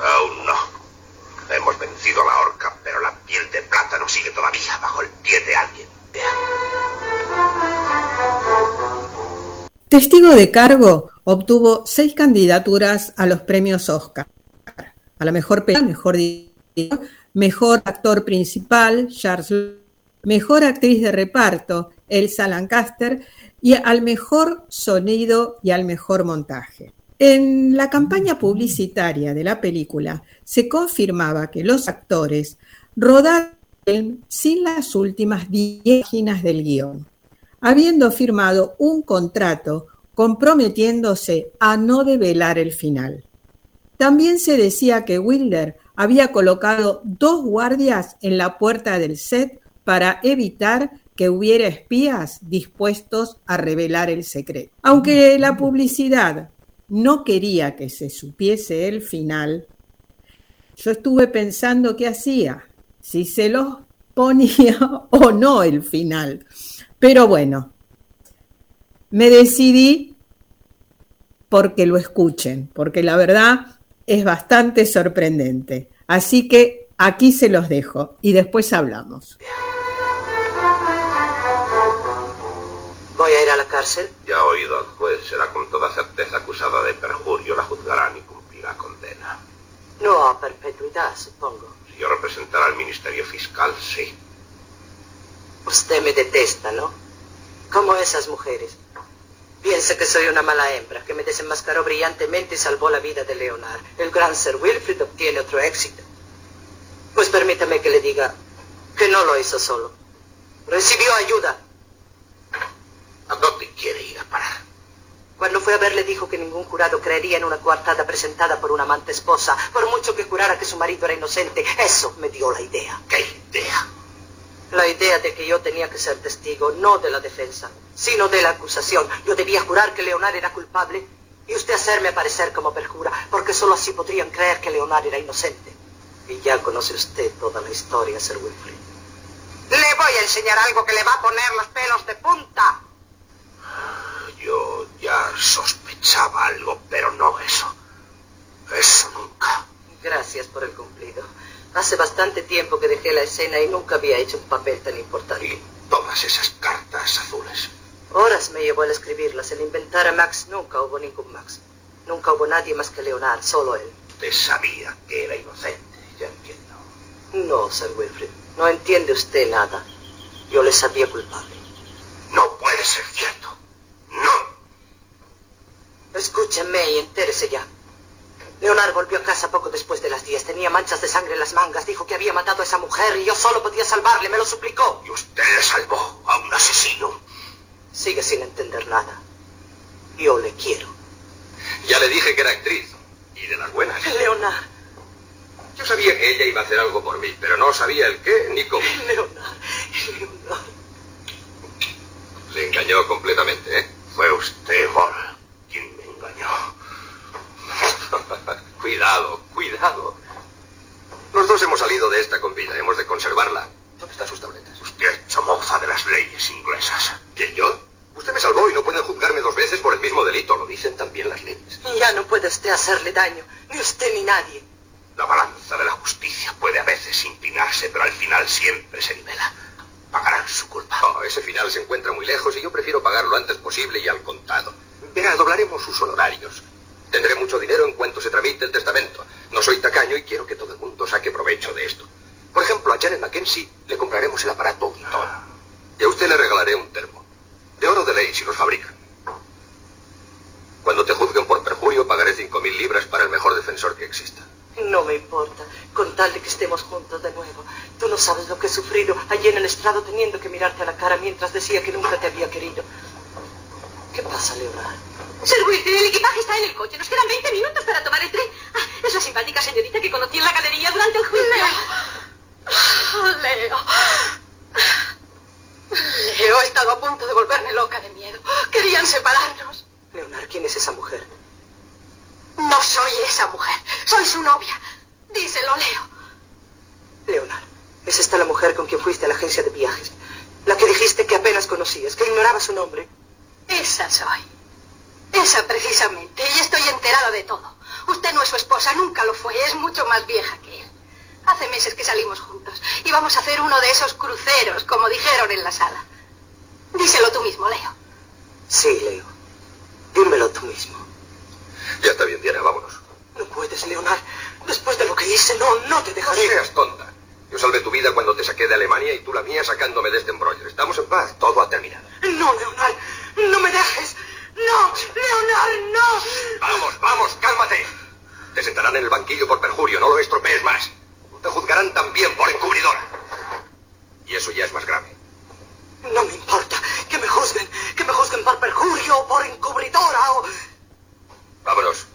Aún no. Hemos vencido a la horca, pero la piel de plátano sigue todavía bajo el pie de alguien. Testigo de cargo obtuvo seis candidaturas a los premios Oscar. A la mejor película, mejor director, mejor actor principal, Charles, mejor actriz de reparto, Elsa Lancaster, y al mejor sonido y al mejor montaje. En la campaña publicitaria de la película se confirmaba que los actores rodaron sin las últimas 10 páginas del guion, habiendo firmado un contrato comprometiéndose a no develar el final. También se decía que Wilder había colocado dos guardias en la puerta del set para evitar que hubiera espías dispuestos a revelar el secreto. Aunque la publicidad no quería que se supiese el final, yo estuve pensando qué hacía, si se los ponía o no el final. Pero bueno, me decidí porque lo escuchen, porque la verdad es bastante sorprendente. Así que aquí se los dejo y después hablamos. Ya ha oído al juez, será con toda certeza acusada de perjurio, la juzgarán y cumplirá condena. No a perpetuidad, supongo. Si yo representara al Ministerio Fiscal, sí. Usted me detesta, ¿no? Como esas mujeres. Piensa que soy una mala hembra, que me desenmascaró brillantemente y salvó la vida de Leonard. El gran Sir Wilfrid obtiene otro éxito. Pues permítame que le diga que no lo hizo solo. Recibió ayuda. ¿A dónde quiere ir a parar? Cuando fue a verle dijo que ningún jurado creería en una coartada presentada por una amante esposa, por mucho que jurara que su marido era inocente. Eso me dio la idea. ¿Qué idea? La idea de que yo tenía que ser testigo, no de la defensa, sino de la acusación. Yo debía jurar que Leonard era culpable y usted hacerme aparecer como perjura, porque solo así podrían creer que Leonard era inocente. Y ya conoce usted toda la historia, Sir Wilfrid. Le voy a enseñar algo que le va a poner los pelos de punta. Sospechaba algo, pero no eso. Eso nunca. Gracias por el cumplido. Hace bastante tiempo que dejé la escena y nunca había hecho un papel tan importante. Y todas esas cartas azules. Horas me llevó al escribirlas. El inventar a Max nunca hubo ningún Max. Nunca hubo nadie más que Leonard, solo él. Usted sabía que era inocente, ya entiendo. No, Sir Wilfrid, no entiende usted nada. Yo le sabía culpable. No puede ser cierto. No. Escúcheme y entérese ya. Leonard volvió a casa poco después de las 10. Tenía manchas de sangre en las mangas. Dijo que había matado a esa mujer y yo solo podía salvarle. Me lo suplicó. Y usted le salvó a un asesino. Sigue sin entender nada. Yo le quiero. Ya le dije que era actriz. Y de las buenas. Leonard. Yo sabía que ella iba a hacer algo por mí, pero no sabía el qué ni cómo. Leonard. Leonard. Le engañó completamente, ¿eh? Fue usted, Vol, engañó. cuidado, cuidado. Los dos hemos salido de esta con vida. Hemos de conservarla. ¿Dónde están sus tabletas? Usted ha hecho mofa de las leyes inglesas. ¿Quién, yo? Usted me salvó y no pueden juzgarme dos veces por el mismo delito. Lo dicen también las leyes. Ya no puede usted hacerle daño. Ni usted ni nadie. La balanza de la justicia puede a veces inclinarse, pero al final siempre se nivela. Pagarán su culpa. Ese final se encuentra muy lejos y yo prefiero pagar lo antes posible y al contado. Verá, doblaremos sus honorarios. Tendré mucho dinero en cuanto se tramite el testamento. No soy tacaño y quiero que todo el mundo saque provecho de esto. Por ejemplo, a Janet Mackenzie le compraremos el aparato auditor. Y a usted le regalaré un termo. De oro de ley si los fabrican. Cuando te juzguen por perjurio, pagaré cinco mil libras para el mejor defensor que exista. No me importa, con tal de que estemos juntos de nuevo. Tú no sabes lo que he sufrido allí en el estrado teniendo que mirarte a la cara mientras decía que nunca te había querido. ¿Qué pasa, Leonard? Sir Wilfrid, el equipaje está en el coche. Nos quedan 20 minutos para tomar el tren. Ah, es la simpática señorita que conocí en la galería durante el juicio. Leo. Leo. Leo, he estado a punto de volverme loca de miedo. Querían separarnos. Leonard, ¿quién es esa mujer? No soy esa mujer. Soy su novia. Díselo, Leo. Leonard, ¿es esta la mujer con quien fuiste a la agencia de viajes? La que dijiste que apenas conocías, que ignoraba su nombre. Esa soy. Esa precisamente. Y estoy enterada de todo. Usted no es su esposa, nunca lo fue. Es mucho más vieja que él. Hace meses que salimos juntos. Y vamos a hacer uno de esos cruceros, como dijeron en la sala. Díselo tú mismo, Leo. Sí, Leo. Dímelo tú mismo. Ya está bien, Diana, vámonos. No puedes, Leonard. Después de lo que hice, no, no te No dejaré. seas tonta. Yo salvé tu vida cuando te saqué de Alemania y tú la mía sacándome de este embrollo. Estamos en paz. Todo ha terminado. No, Leonard. No me dejes. No, Leonard, no. Vamos, vamos, cálmate. Te sentarán en el banquillo por perjurio. No lo estropees más. Te juzgarán también por encubridora. Y eso ya es más grave. No me importa. Que me juzguen. Que me juzguen por perjurio o por encubridora o... Vámonos.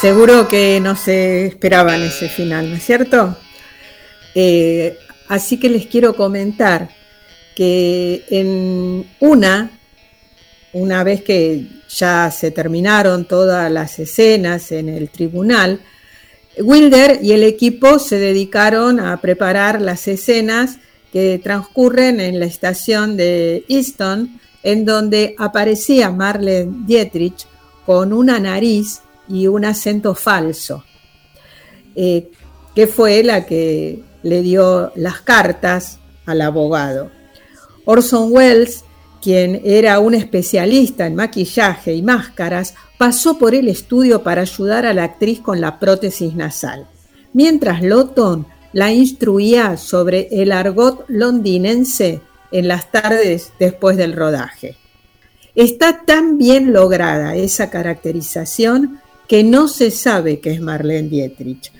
Seguro que no se esperaban ese final, ¿no es cierto? Eh, así que les quiero comentar que en una, una vez que ya se terminaron todas las escenas en el tribunal, Wilder y el equipo se dedicaron a preparar las escenas que transcurren en la estación de Easton, en donde aparecía Marlene Dietrich con una nariz y un acento falso, eh, que fue la que le dio las cartas al abogado. Orson Welles, quien era un especialista en maquillaje y máscaras, pasó por el estudio para ayudar a la actriz con la prótesis nasal, mientras Lotton la instruía sobre el argot londinense en las tardes después del rodaje. Está tan bien lograda esa caracterización que no se sabe que es Marlene Dietrich.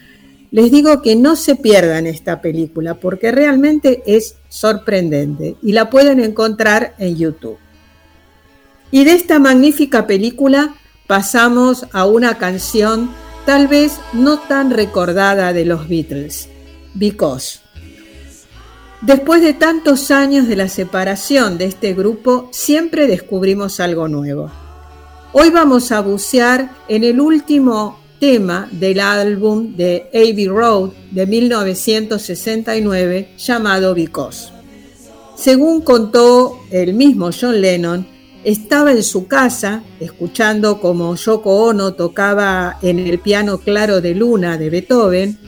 Les digo que no se pierdan esta película porque realmente es sorprendente y la pueden encontrar en YouTube. Y de esta magnífica película pasamos a una canción tal vez no tan recordada de los Beatles, Because. Después de tantos años de la separación de este grupo, siempre descubrimos algo nuevo. Hoy vamos a bucear en el último tema del álbum de Abbey Road de 1969 llamado Because. Según contó el mismo John Lennon, estaba en su casa escuchando como Yoko Ono tocaba en el piano claro de Luna de Beethoven,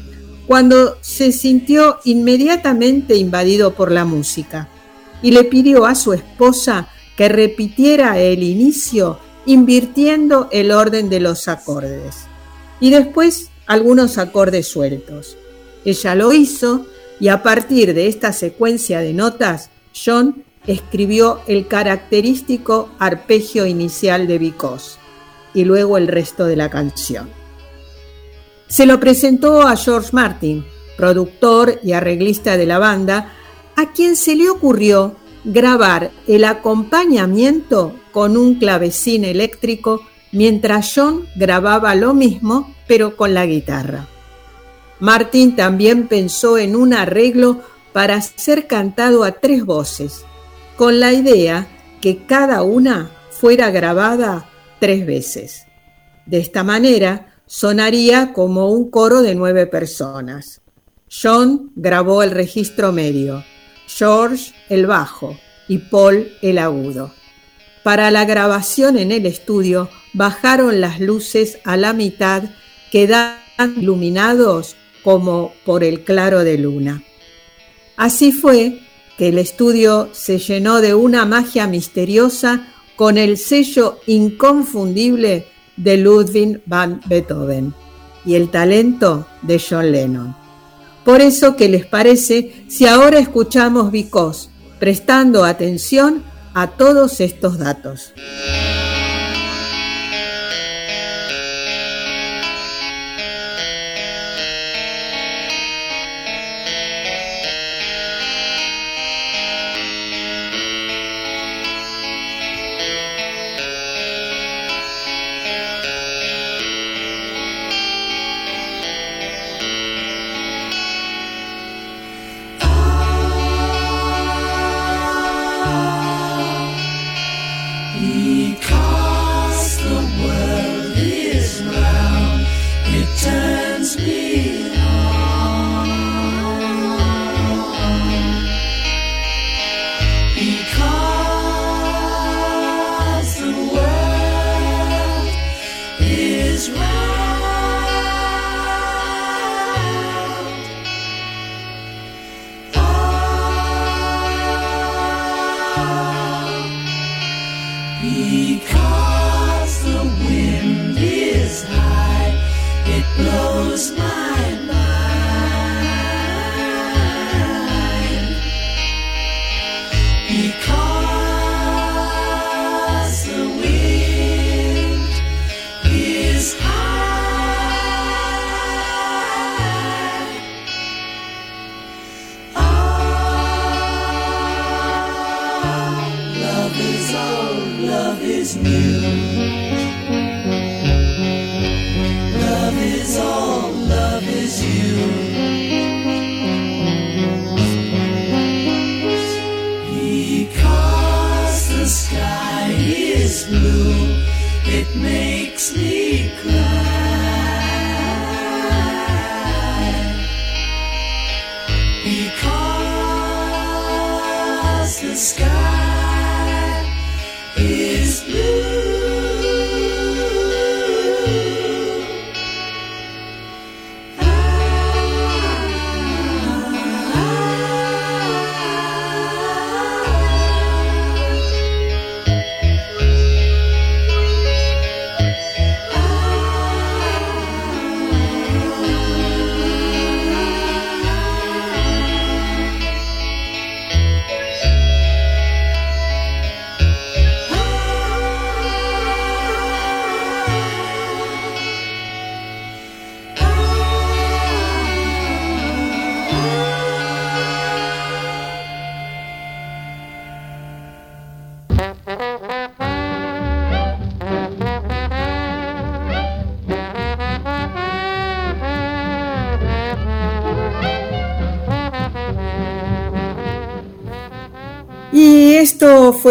cuando se sintió inmediatamente invadido por la música y le pidió a su esposa que repitiera el inicio invirtiendo el orden de los acordes y después algunos acordes sueltos. Ella lo hizo y a partir de esta secuencia de notas, John escribió el característico arpegio inicial de Because y luego el resto de la canción. Se lo presentó a George Martin, productor y arreglista de la banda, a quien se le ocurrió grabar el acompañamiento con un clavecín eléctrico mientras John grababa lo mismo pero con la guitarra. Martin también pensó en un arreglo para ser cantado a tres voces, con la idea que cada una fuera grabada tres veces. De esta manera sonaría como un coro de nueve personas. John grabó el registro medio, George el bajo y Paul el agudo. Para la grabación en el estudio bajaron las luces a la mitad, quedan iluminados como por el claro de luna. Así fue que el estudio se llenó de una magia misteriosa con el sello inconfundible de Ludwig van Beethoven y el talento de John Lennon. Por eso, ¿qué les parece si ahora escuchamos Because, prestando atención a todos estos datos?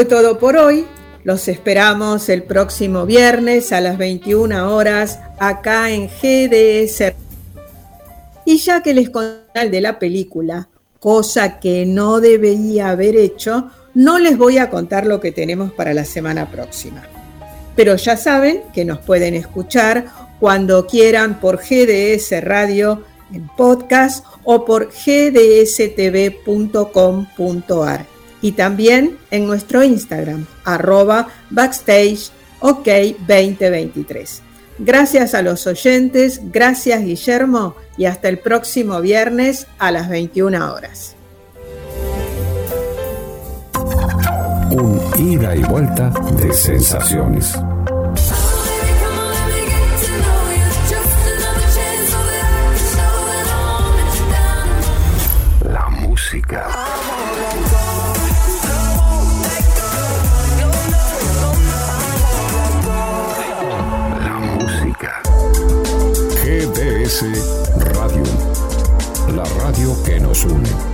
Todo por hoy. Los esperamos el próximo viernes a las 21 horas acá en GDS. Y ya que les conté de la película, cosa que no debería haber hecho, no les voy a contar lo que tenemos para la semana próxima. Pero ya saben que nos pueden escuchar cuando quieran por GDS Radio en podcast o por gdstv.com.ar y también en nuestro Instagram, arroba backstage ok 2023. Gracias a los oyentes, gracias Guillermo y hasta el próximo viernes a las 21 horas. Un ida y vuelta de sensaciones. GDS Radio. La radio que nos une.